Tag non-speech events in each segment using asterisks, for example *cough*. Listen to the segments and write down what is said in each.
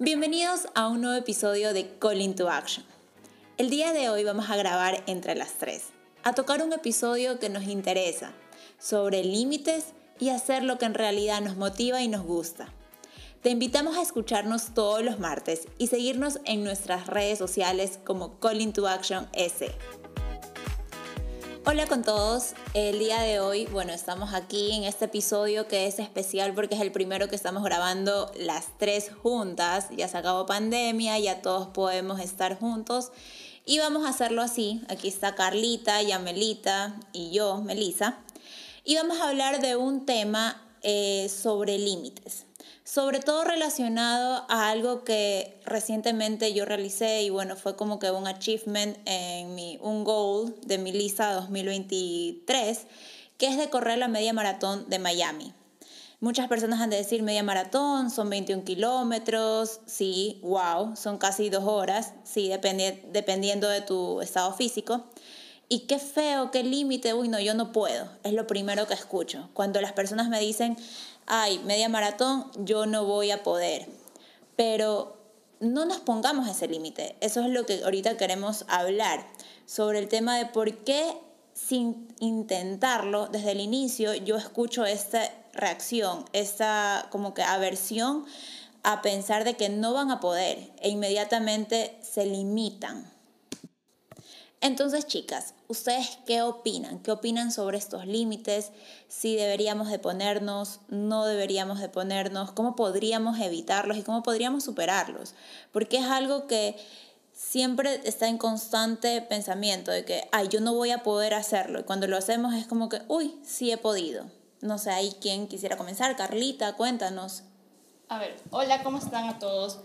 Bienvenidos a un nuevo episodio de Call into Action. El día de hoy vamos a grabar entre las tres, a tocar un episodio que nos interesa, sobre límites y hacer lo que en realidad nos motiva y nos gusta. Te invitamos a escucharnos todos los martes y seguirnos en nuestras redes sociales como Call into Action S. Hola con todos, el día de hoy, bueno, estamos aquí en este episodio que es especial porque es el primero que estamos grabando las tres juntas, ya se acabó pandemia, ya todos podemos estar juntos. Y vamos a hacerlo así, aquí está Carlita, Yamelita y yo, Melisa, y vamos a hablar de un tema eh, sobre límites sobre todo relacionado a algo que recientemente yo realicé y bueno, fue como que un achievement en mi, un goal de mi lista 2023, que es de correr la media maratón de Miami. Muchas personas han de decir media maratón, son 21 kilómetros, sí, wow, son casi dos horas, sí, dependiendo de tu estado físico. Y qué feo, qué límite, uy, no, yo no puedo, es lo primero que escucho. Cuando las personas me dicen, ay, media maratón, yo no voy a poder. Pero no nos pongamos ese límite. Eso es lo que ahorita queremos hablar sobre el tema de por qué sin intentarlo desde el inicio yo escucho esta reacción, esta como que aversión a pensar de que no van a poder e inmediatamente se limitan. Entonces, chicas, ¿ustedes qué opinan? ¿Qué opinan sobre estos límites? Si deberíamos de ponernos, no deberíamos de ponernos, cómo podríamos evitarlos y cómo podríamos superarlos. Porque es algo que siempre está en constante pensamiento de que, ay, yo no voy a poder hacerlo. Y cuando lo hacemos es como que, uy, sí he podido. No sé, ahí quién quisiera comenzar. Carlita, cuéntanos. A ver, hola, ¿cómo están a todos?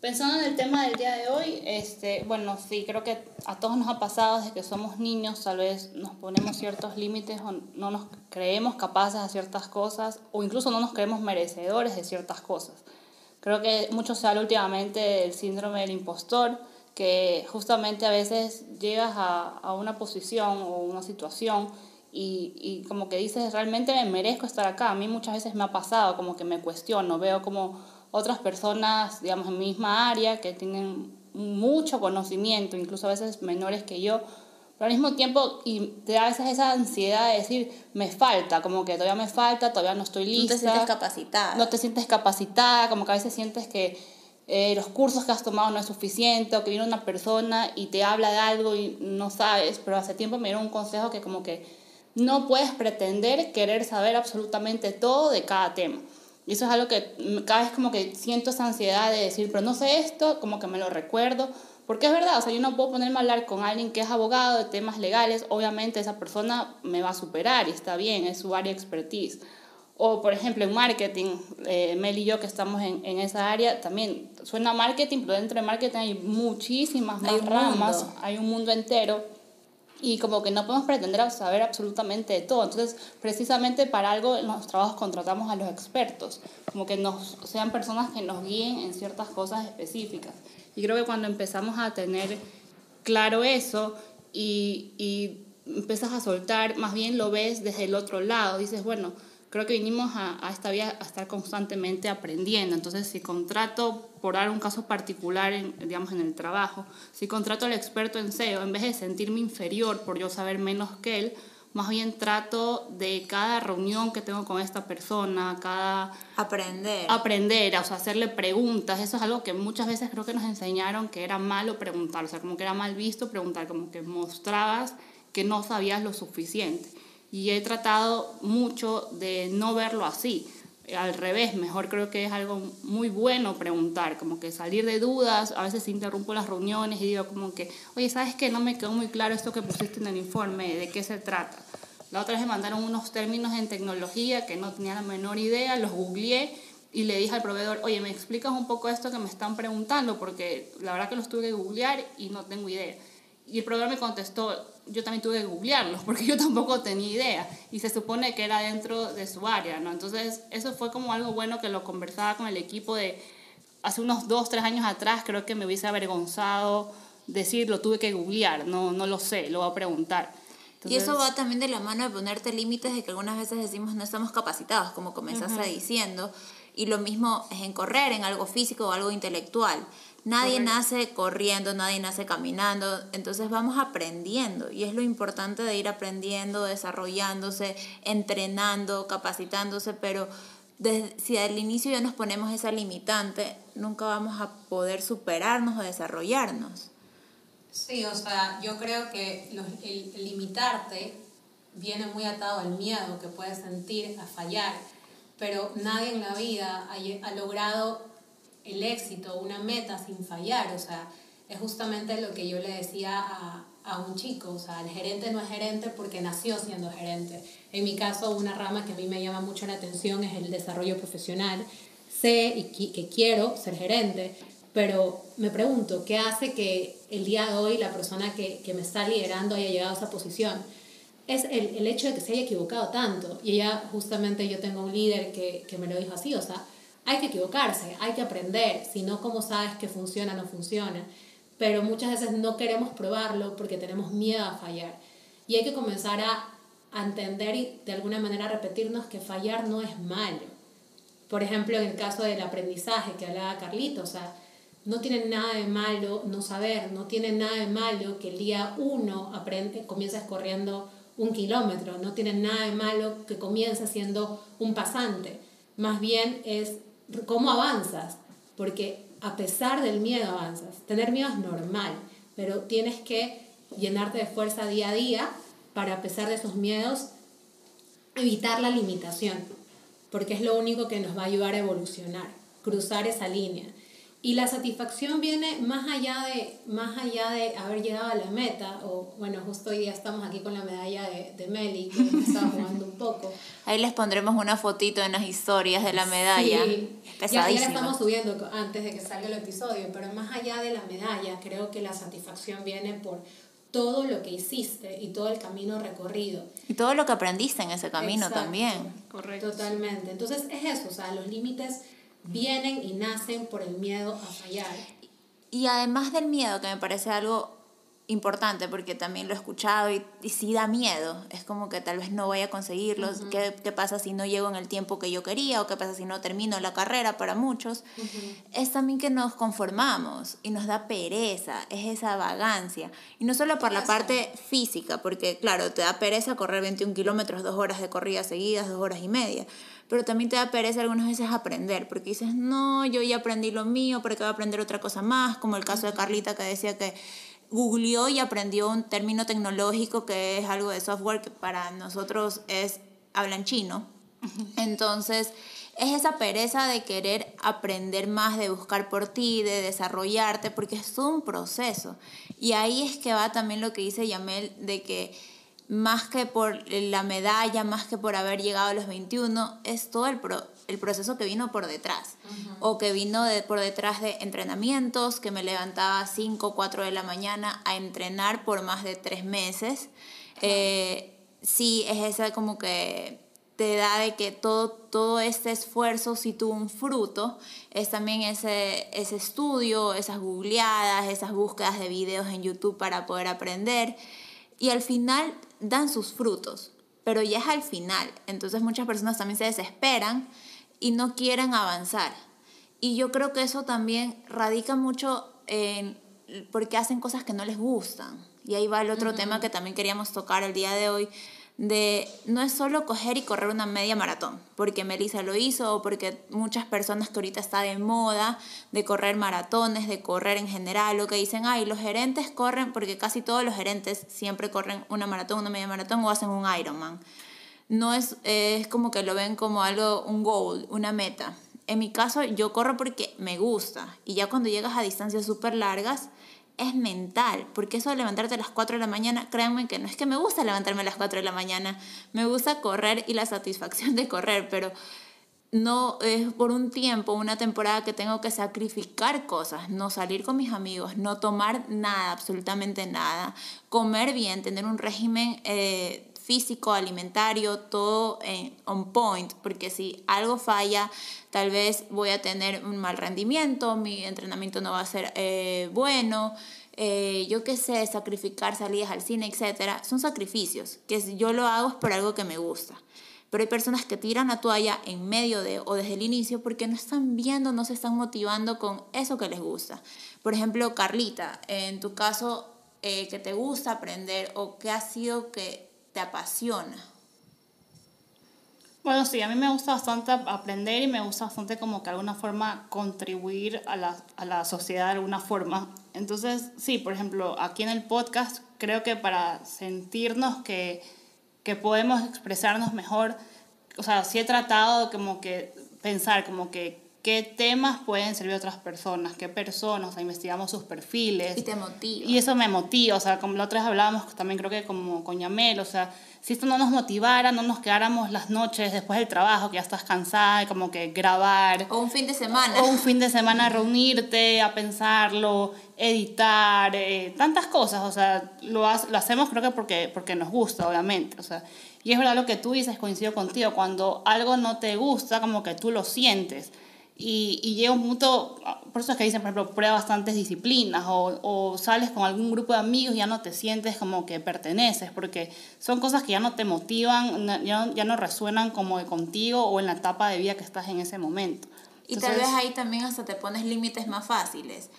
Pensando en el tema del día de hoy, este, bueno, sí, creo que a todos nos ha pasado desde que somos niños, tal vez nos ponemos ciertos límites o no nos creemos capaces de ciertas cosas o incluso no nos creemos merecedores de ciertas cosas. Creo que mucho se habla últimamente del síndrome del impostor, que justamente a veces llegas a, a una posición o una situación y, y, como que dices, realmente me merezco estar acá. A mí muchas veces me ha pasado, como que me cuestiono, veo como otras personas, digamos, en mi misma área que tienen mucho conocimiento, incluso a veces menores que yo, pero al mismo tiempo y te da a veces esa ansiedad de decir, me falta, como que todavía me falta, todavía no estoy lista. No te sientes capacitada. No te sientes capacitada, como que a veces sientes que eh, los cursos que has tomado no es suficiente o que viene una persona y te habla de algo y no sabes, pero hace tiempo me dieron un consejo que como que no puedes pretender querer saber absolutamente todo de cada tema. Y eso es algo que cada vez como que siento esa ansiedad de decir, pero no sé esto, como que me lo recuerdo. Porque es verdad, o sea, yo no puedo ponerme a hablar con alguien que es abogado de temas legales, obviamente esa persona me va a superar y está bien, es su área de expertise. O, por ejemplo, en marketing, eh, Mel y yo que estamos en, en, esa área, también suena marketing, pero dentro de marketing hay muchísimas más ramas, hay un mundo entero y como que no podemos pretender saber absolutamente de todo. Entonces, precisamente para algo en los trabajos contratamos a los expertos, como que nos sean personas que nos guíen en ciertas cosas específicas. Y creo que cuando empezamos a tener claro eso y, y empiezas a soltar, más bien lo ves desde el otro lado, dices, bueno, creo que vinimos a, a, esta vida a estar constantemente aprendiendo. Entonces, si contrato, por dar un caso particular, en, digamos, en el trabajo, si contrato al experto en SEO, en vez de sentirme inferior por yo saber menos que él, más bien trato de cada reunión que tengo con esta persona, cada... Aprender. Aprender, o sea, hacerle preguntas. Eso es algo que muchas veces creo que nos enseñaron que era malo preguntar, o sea, como que era mal visto preguntar, como que mostrabas que no sabías lo suficiente y he tratado mucho de no verlo así. Al revés, mejor creo que es algo muy bueno preguntar, como que salir de dudas, a veces interrumpo las reuniones y digo como que, oye, ¿sabes qué? No me quedó muy claro esto que pusiste en el informe, ¿de qué se trata? La otra vez me mandaron unos términos en tecnología que no tenía la menor idea, los googleé y le dije al proveedor, oye, ¿me explicas un poco esto que me están preguntando? Porque la verdad que los tuve que googlear y no tengo idea. Y el proveedor me contestó, yo también tuve que googlearlos *laughs* porque yo tampoco tenía idea y se supone que era dentro de su área, ¿no? Entonces eso fue como algo bueno que lo conversaba con el equipo de hace unos dos, tres años atrás creo que me hubiese avergonzado decir lo tuve que googlear, no, no lo sé, lo voy a preguntar. y eso va también de la mano de ponerte límites de que algunas veces decimos no estamos capacitados, como comenzaste diciendo. Y lo mismo es en correr, en algo físico o algo intelectual. Nadie nace corriendo, nadie nace caminando, entonces vamos aprendiendo y es lo importante de ir aprendiendo, desarrollándose, entrenando, capacitándose, pero si al inicio ya nos ponemos esa limitante, nunca vamos a poder superarnos o desarrollarnos. Sí, o sea, yo creo que el, limitarte viene muy atado al miedo que puedes sentir a fallar, pero nadie en la vida ha, logrado el éxito, una meta sin fallar, o sea, es justamente lo que yo le decía a, a un chico, o sea, el gerente no es gerente porque nació siendo gerente. En mi caso, una rama que a mí me llama mucho la atención es el desarrollo profesional. Sé y que quiero ser gerente, pero me pregunto, ¿qué hace que el día de hoy la persona que, que me está liderando haya llegado a esa posición? Es el, el, hecho de que se haya equivocado tanto. Y ella, justamente, yo tengo un líder que, que me lo dijo así, o sea, hay que equivocarse, hay que aprender, si no, ¿cómo sabes que funciona o no funciona? Pero muchas veces no queremos probarlo porque tenemos miedo a fallar. Y hay que comenzar a, entender y de alguna manera repetirnos que fallar no es malo. Por ejemplo, en el caso del aprendizaje que hablaba Carlito, o sea, no tiene nada de malo no saber, no tiene nada de malo que el día uno aprende, comiences corriendo un kilómetro, no tiene nada de malo que comiences siendo un pasante. Más bien es cómo avanzas, porque a pesar del miedo avanzas. Tener miedo es normal, pero tienes que llenarte de fuerza día a día para, a pesar de esos miedos, evitar la limitación, porque es lo único que nos va a ayudar a evolucionar, cruzar esa línea. Y la satisfacción viene más allá de, más allá de haber llegado a la meta, o bueno, justo hoy día estamos aquí con la medalla de, de Meli, que estaba jugando un poco. *laughs* Ahí les pondremos una fotito en las historias de la medalla. Sí, ya, ya la estamos subiendo antes de que salga el episodio, pero más allá de la medalla, creo que la satisfacción viene por todo lo que hiciste y todo el camino recorrido. Y todo lo que aprendiste en ese camino también. Correcto. Totalmente. Entonces es eso, o sea, los límites vienen y nacen por el miedo a fallar. Y además del miedo, que me parece algo importante porque también lo he escuchado y, y sí da miedo. Es como que tal vez no voy a conseguirlo. ¿Qué, ¿Qué, pasa si no llego en el tiempo que yo quería? ¿O qué pasa si no termino la carrera para muchos? Es también que nos conformamos y nos da pereza, es esa vagancia. Y no solo por la parte física, porque claro, te da pereza correr 21 kilómetros, dos horas de corrida seguidas, dos horas y media. Pero también te da pereza algunas veces aprender, porque dices, no, yo ya aprendí lo mío, pero que voy a aprender otra cosa más, como el caso de Carlita que decía que googleó y aprendió un término tecnológico que es algo de software que para nosotros es hablan chino. Entonces, es esa pereza de querer aprender más, de buscar por ti, de desarrollarte, porque es un proceso. Y ahí es que va también lo que dice Yamel, de que más que por la medalla, más que por haber llegado a los 21, es todo el, pro el proceso que vino por detrás. O que vino de, por detrás de entrenamientos, que me levantaba a 5 o 4 de la mañana a entrenar por más de 3 meses. Eh, sí, es esa como que te da de que todo, todo este esfuerzo si tuvo un fruto, es también ese, ese estudio, esas googleadas, esas búsquedas de videos en YouTube para poder aprender. Y al final dan sus frutos, pero ya es al final. Entonces muchas personas también se desesperan y no quieren avanzar. Y yo creo que eso también radica mucho en porque hacen cosas que no les gustan. Y ahí va el otro tema que también queríamos tocar el día de hoy, de no es solo coger y correr una media maratón, porque Melissa lo hizo o porque muchas personas que ahorita está de moda de correr maratones, de correr en general, lo que dicen, ay, los gerentes corren, porque casi todos los gerentes siempre corren una maratón, una media maratón o hacen un Ironman no es, es como que lo ven como algo, un goal, una meta. En mi caso, yo corro porque me gusta. Y ya cuando llegas a distancias súper largas, es mental. Porque eso de levantarte a las 4 de la mañana, créanme que no es que me gusta levantarme a las 4 de la mañana. Me gusta correr y la satisfacción de correr, pero no es por un tiempo, una temporada que tengo que sacrificar cosas, no salir con mis amigos, no tomar nada, absolutamente nada, comer bien, tener un régimen eh, físico, alimentario, todo en, on point, porque si algo falla, tal vez voy a tener un mal rendimiento, mi entrenamiento no va a ser eh, bueno, eh, yo qué sé, sacrificar salidas al cine, etcétera, son sacrificios, que yo lo hago por algo que me gusta. Pero hay personas que tiran la toalla en medio de o desde el inicio porque no están viendo, no se están motivando con eso que les gusta. Por ejemplo, Carlita, en tu caso, eh, ¿qué te gusta aprender o qué ha sido que te apasiona? Bueno, sí, a mí me gusta bastante aprender y me gusta bastante como que de alguna forma contribuir a la, a la sociedad de alguna forma. Entonces, sí, por ejemplo, aquí en el podcast creo que para sentirnos que, que podemos expresarnos mejor, o sea, sí he tratado como que pensar como que qué temas pueden servir a otras personas, qué personas, o sea, investigamos sus perfiles. Y te motiva. Y eso me motiva, o sea, como la otra vez hablábamos también creo que como con Yamel, o sea, si esto no nos motivara, no nos quedáramos las noches después del trabajo, que ya estás cansada, y como que grabar. O un fin de semana. O un fin de semana reunirte, a pensarlo, editar, eh, tantas cosas, o sea, lo, lo hacemos creo que porque, porque nos gusta, obviamente, o sea, y es verdad lo que tú dices, coincido contigo, cuando algo no te gusta, como que tú lo sientes. Y, y, llega un punto, por eso es que dicen, por ejemplo, prueba bastantes disciplinas o, o, sales con algún grupo de amigos y ya no te sientes como que perteneces, porque son cosas que ya no te motivan, ya, ya no resuenan como de contigo o en la etapa de vida que estás en ese momento. Y tal vez ahí también hasta te pones límites más fáciles.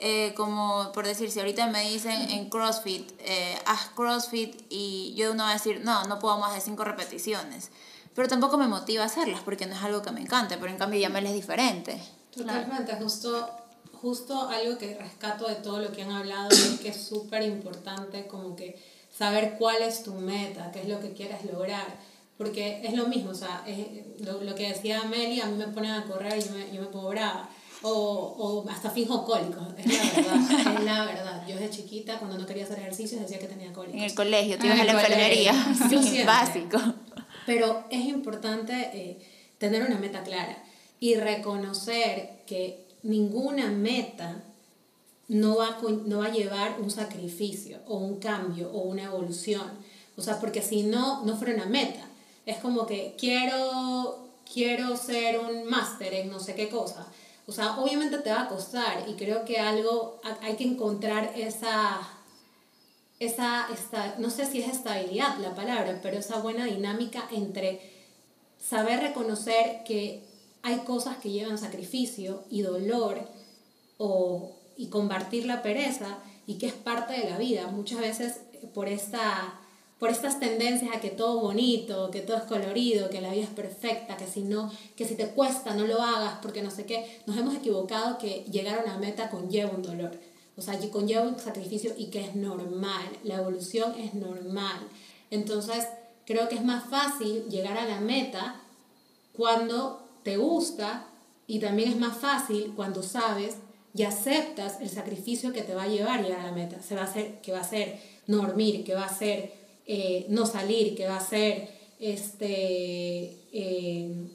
Eh, como por decir, si ahorita me dicen en CrossFit, eh, haz CrossFit y yo no voy a decir, no, no puedo más de cinco repeticiones pero tampoco me motiva a hacerlas porque no es algo que me encante, pero en cambio Yamel es diferente. Totalmente, justo, justo algo que rescato de todo lo que han hablado es que es súper importante como que saber cuál es tu meta, qué es lo que quieres lograr, porque es lo mismo, o sea, lo, lo, que decía Amelia, a mí me ponen a correr y yo me, yo me pongo brava. O, o, hasta fijo cólicos, es la verdad, *laughs* es la verdad. Yo desde chiquita, cuando no quería hacer ejercicios, decía que tenía cólicos. En el colegio, te ibas a la enfermería, *laughs* sí, *laughs* básico. Pero es importante eh, tener una meta clara y reconocer que ninguna meta no va, a, no va a llevar un sacrificio o un cambio o una evolución. O sea, porque si no, no fuera una meta. Es como que quiero, quiero ser un máster en no sé qué cosa. O sea, obviamente te va a costar y creo que algo, hay que encontrar esa esa, esta, no sé si es estabilidad la palabra, pero esa buena dinámica entre saber reconocer que hay cosas que llevan sacrificio y dolor o, y combatir la pereza y que es parte de la vida. Muchas veces por, esta, por estas tendencias a que todo bonito, que todo es colorido, que la vida es perfecta, que si, no, que si te cuesta no lo hagas porque no sé qué, nos hemos equivocado que llegar a una meta conlleva un dolor o sea, conlleva un sacrificio y que es normal, la evolución es normal. Entonces, creo que es más fácil llegar a la meta cuando te gusta y también es más fácil cuando sabes y aceptas el sacrificio que te va a llevar a llegar a la meta. Se va a hacer, que va a ser no dormir, que va a ser eh, no salir, que va a ser este, eh,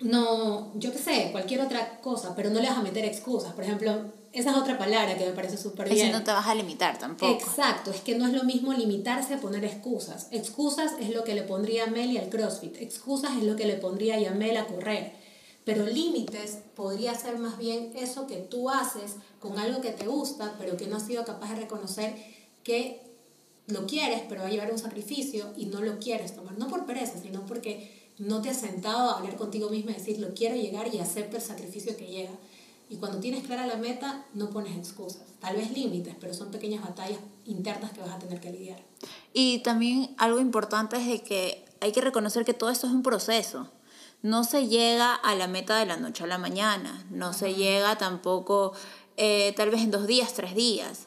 no, yo qué sé, cualquier otra cosa, pero no le vas a meter excusas. Por ejemplo, esa es otra palabra que me parece súper bien. no te vas a limitar tampoco. Exacto, es que no es lo mismo limitarse a poner excusas. Excusas es lo que le pondría a Mel al CrossFit. Excusas es lo que le pondría a Yamel a correr. Pero límites podría ser más bien eso que tú haces con algo que te gusta, pero que no has sido capaz de reconocer que lo quieres, pero va a llevar un sacrificio y no lo quieres tomar. No por pereza, sino porque no te has sentado a hablar contigo misma y decir, lo quiero llegar y acepto el sacrificio que llega. Y cuando tienes clara la meta, no pones excusas. Tal vez límites, pero son pequeñas batallas internas que vas a tener que lidiar. Y también algo importante es de que hay que reconocer que todo esto es un proceso. No se llega a la meta de la noche a la mañana, no se llega tampoco eh, tal vez en dos días, tres días.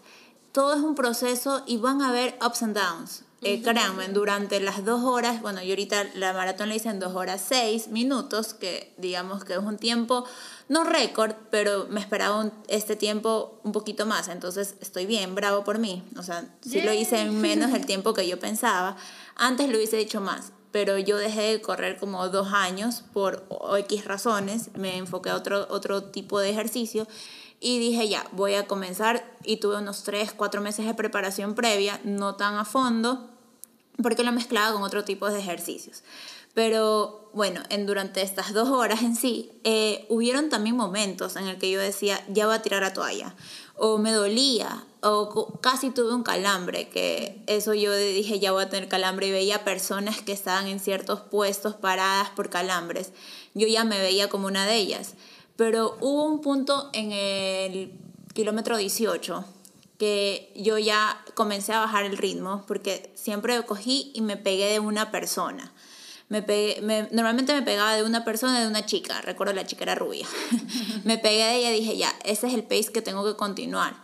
Todo es un proceso y van a haber ups and downs. Eh, créanme, durante las dos horas, bueno, yo ahorita la maratón la hice en dos horas seis minutos, que digamos que es un tiempo no récord, pero me esperaba este tiempo un poquito más, entonces estoy bien, bravo por mí. O sea, sí lo hice en menos del *laughs* tiempo que yo pensaba. Antes lo hubiese hecho más, pero yo dejé de correr como dos años por X razones, me enfoqué a otro, otro tipo de ejercicio y dije ya, voy a comenzar y tuve unos 3, 4 meses de preparación previa, no tan a fondo, porque lo mezclaba con otro tipo de ejercicios. Pero bueno, en, durante estas dos horas en sí, eh, hubieron también momentos en el que yo decía, ya voy a tirar la toalla, o me dolía, o casi tuve un calambre, que eso yo dije, ya voy a tener calambre, y veía personas que estaban en ciertos puestos paradas por calambres. Yo ya me veía como una de ellas. Pero hubo un punto en el kilómetro 18 que yo ya comencé a bajar el ritmo porque siempre cogí y me pegué de una persona. Me normalmente me pegaba de una persona, de una chica, recuerdo la chica era rubia. *laughs* me pegué de ella y dije, ya, ese es el pace que tengo que continuar.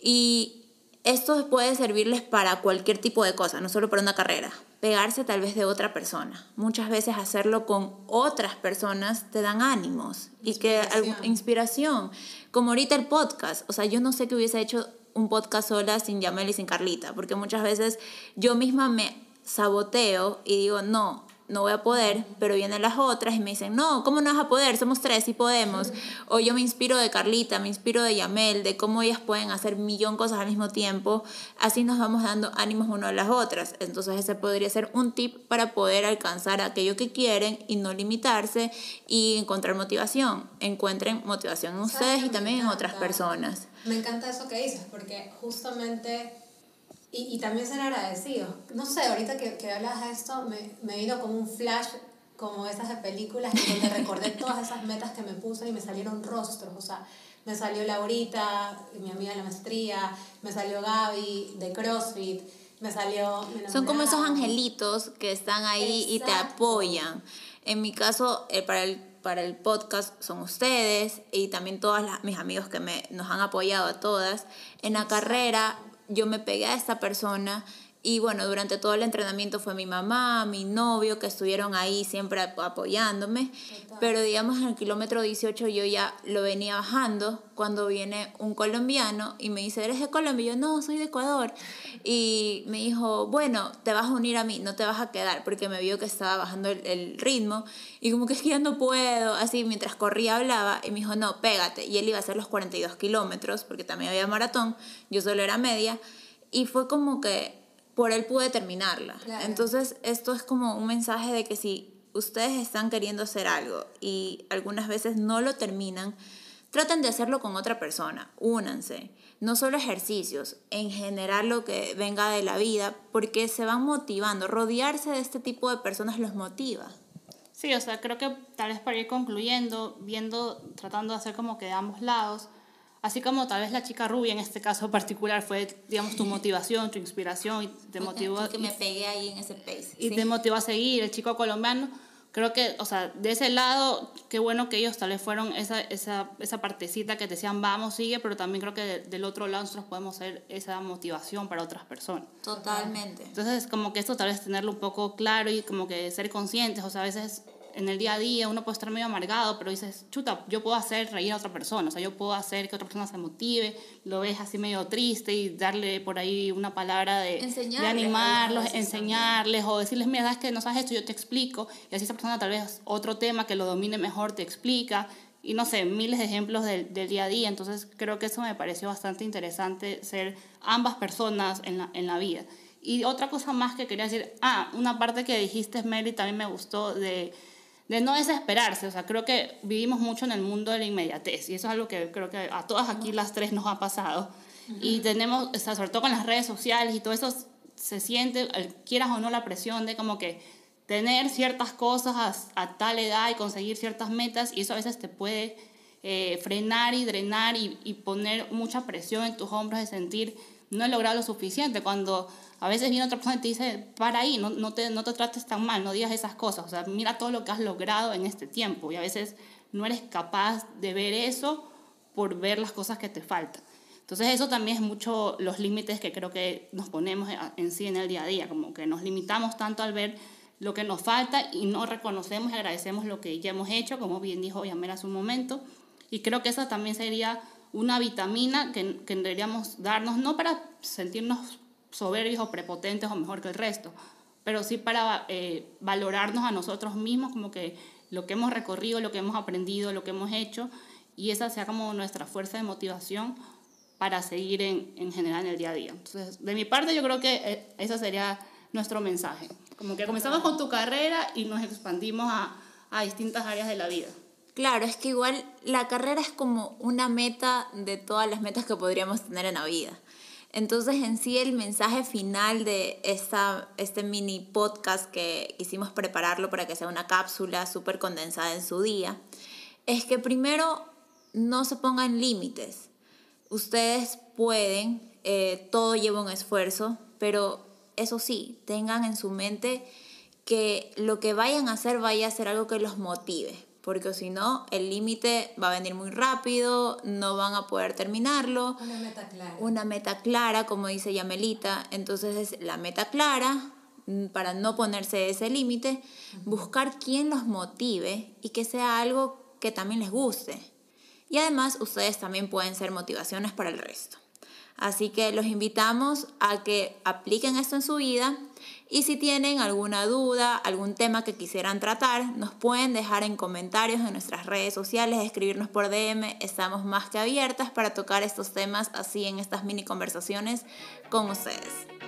Y esto puede servirles para cualquier tipo de cosa, no solo para una carrera. Pegarse tal vez de otra persona. Muchas veces hacerlo con otras personas te dan ánimos y que inspiración. Como ahorita el podcast, o sea, yo no sé qué hubiese hecho un podcast sola sin Yamel y sin Carlita, porque muchas veces yo misma me saboteo y digo, no, no voy a poder, pero vienen las otras y me dicen, no, ¿cómo no vas a poder? Somos tres y podemos. O yo me inspiro de Carlita, me inspiro de Yamel, de cómo ellas pueden hacer millón cosas al mismo tiempo. Así nos vamos dando ánimos uno a las otras. Entonces ese podría ser un tip para poder alcanzar aquello que quieren y no limitarse y encontrar motivación. Encuentren motivación en ustedes y también en otras personas. Me encanta eso que dices, porque justamente y, y también ser agradecidos. No sé, ahorita que, que hablas de esto, me, me vino como un flash, como esas de películas, donde recordé todas esas metas que me puse y me salieron rostros. O sea, me salió Laurita, mi amiga de la maestría, me salió Gaby de CrossFit, me salió... Son como esos angelitos que están ahí y te apoyan. En mi caso, eh, para el para el podcast son ustedes y también todas mis amigos que me, nos han apoyado a todas. En la carrera yo me pegué a esta persona y bueno, durante todo el entrenamiento fue mi mamá, mi novio, que estuvieron ahí siempre apoyándome. Pero digamos en el kilómetro 18 yo ya lo venía bajando cuando viene un colombiano y me dice, ¿eres de Colombia? Y yo, no, soy de Ecuador. Y me dijo, bueno, te vas a unir a mí, no te vas a quedar, porque me vio que estaba bajando el, el ritmo. Y como que es que ya no puedo, así mientras corría hablaba. Y me dijo, no, pégate. Y él iba a hacer los 42 kilómetros, porque también había maratón, yo solo era media. Y fue como que por él pude terminarla. Entonces, esto es como un mensaje de que si ustedes están queriendo hacer algo y algunas veces no lo terminan, traten de hacerlo con otra persona, únanse. No solo ejercicios, en general lo que venga de la vida, porque se van motivando. Rodearse de este tipo de personas los motiva. Sí, o sea, creo que tal vez para ir concluyendo, viendo, tratando de hacer como que de ambos lados, Así como tal vez la chica rubia en este caso particular fue, digamos, tu motivación, tu inspiración y te motivó. Que me pegué ahí en ese pace. Y te motivó a seguir, el chico colombiano. Creo que, o sea, de ese lado, qué bueno que ellos tal vez fueron esa, esa, esa partecita que te decían, vamos, sigue, pero también creo que del otro lado nosotros podemos ser esa motivación para otras personas. Totalmente. Entonces, como que esto tal vez tenerlo un poco claro y como que ser conscientes, o sea, a veces en el día a día uno puede estar medio amargado, pero dices, chuta, yo puedo hacer reír a otra persona, o sea, yo puedo hacer que otra persona se motive, lo ves así medio triste y darle por ahí una palabra de, de animarlos, enseñarles o decirles, mira, es que no sabes esto, yo te explico, y así esa persona tal vez otro tema que lo domine mejor te explica, y no sé, miles de ejemplos del, del día a día, entonces creo que eso me pareció bastante interesante, ser ambas personas en la, en la vida. Y otra cosa más que quería decir, ah, una parte que dijiste, Mary, también me gustó de de no desesperarse. O sea, creo que vivimos mucho en el mundo de la inmediatez y eso es algo que creo que a todas aquí las tres nos ha pasado. Y tenemos, o sea, sobre todo con las redes sociales y todo eso, se siente, quieras o no, la presión de como que tener ciertas cosas a, tal edad y conseguir ciertas metas y eso a veces te puede eh, frenar y drenar y, y poner mucha presión en tus hombros de sentir no he logrado lo suficiente. Cuando a veces viene otra persona y te dice, para ahí, no, te, no te trates tan mal, no digas esas cosas. O sea, mira todo lo que has logrado en este tiempo. Y a veces no eres capaz de ver eso por ver las cosas que te faltan. Entonces eso también es mucho los límites que creo que nos ponemos en sí en el día a día, como que nos limitamos tanto al ver lo que nos falta y no reconocemos y agradecemos lo que ya hemos hecho, como bien dijo Yamera hace un momento. Y creo que esa también sería una vitamina que, que deberíamos darnos, no para sentirnos soberbios o prepotentes o mejor que el resto, pero sí para eh, valorarnos a nosotros mismos como que lo que hemos recorrido, lo que hemos aprendido, lo que hemos hecho, y esa sea como nuestra fuerza de motivación para seguir en, en general en el día a día. Entonces, de mi parte yo creo que eh, esa sería nuestro mensaje. Como que comenzamos con tu carrera y nos expandimos a, a distintas áreas de la vida. Claro, es que igual la carrera es como una meta de todas las metas que podríamos tener en la vida. Entonces, en sí, el mensaje final de esta, este mini podcast que quisimos prepararlo para que sea una cápsula súper condensada en su día, es que primero no se pongan límites. Ustedes pueden, eh, todo lleva un esfuerzo, pero eso sí, tengan en su mente que lo que vayan a hacer vaya a ser algo que los motive, porque si no, el límite va a venir muy rápido, no van a poder terminarlo. Una meta clara. Una meta clara, como dice Yamelita, entonces es la meta clara mm, para no ponerse ese límite, buscar quien los motive y que sea algo que también les guste. Y además ustedes también pueden ser motivaciones para el resto. Así que los invitamos a que apliquen esto en su vida y si tienen alguna duda, algún tema que quisieran tratar, nos pueden dejar en comentarios en nuestras redes sociales, escribirnos por DM. Estamos más que abiertas para tocar estos temas así en estas mini conversaciones con ustedes.